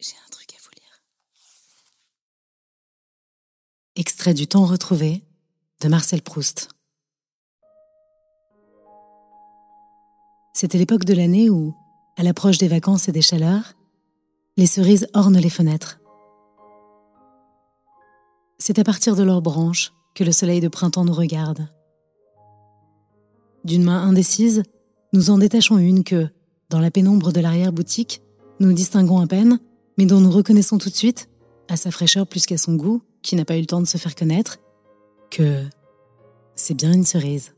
J'ai un truc à vous lire. Extrait du temps retrouvé de Marcel Proust. C'était l'époque de l'année où, à l'approche des vacances et des chaleurs, les cerises ornent les fenêtres. C'est à partir de leurs branches que le soleil de printemps nous regarde. D'une main indécise, nous en détachons une que, dans la pénombre de l'arrière-boutique, nous distinguons à peine mais dont nous reconnaissons tout de suite, à sa fraîcheur plus qu'à son goût, qui n'a pas eu le temps de se faire connaître, que c'est bien une cerise.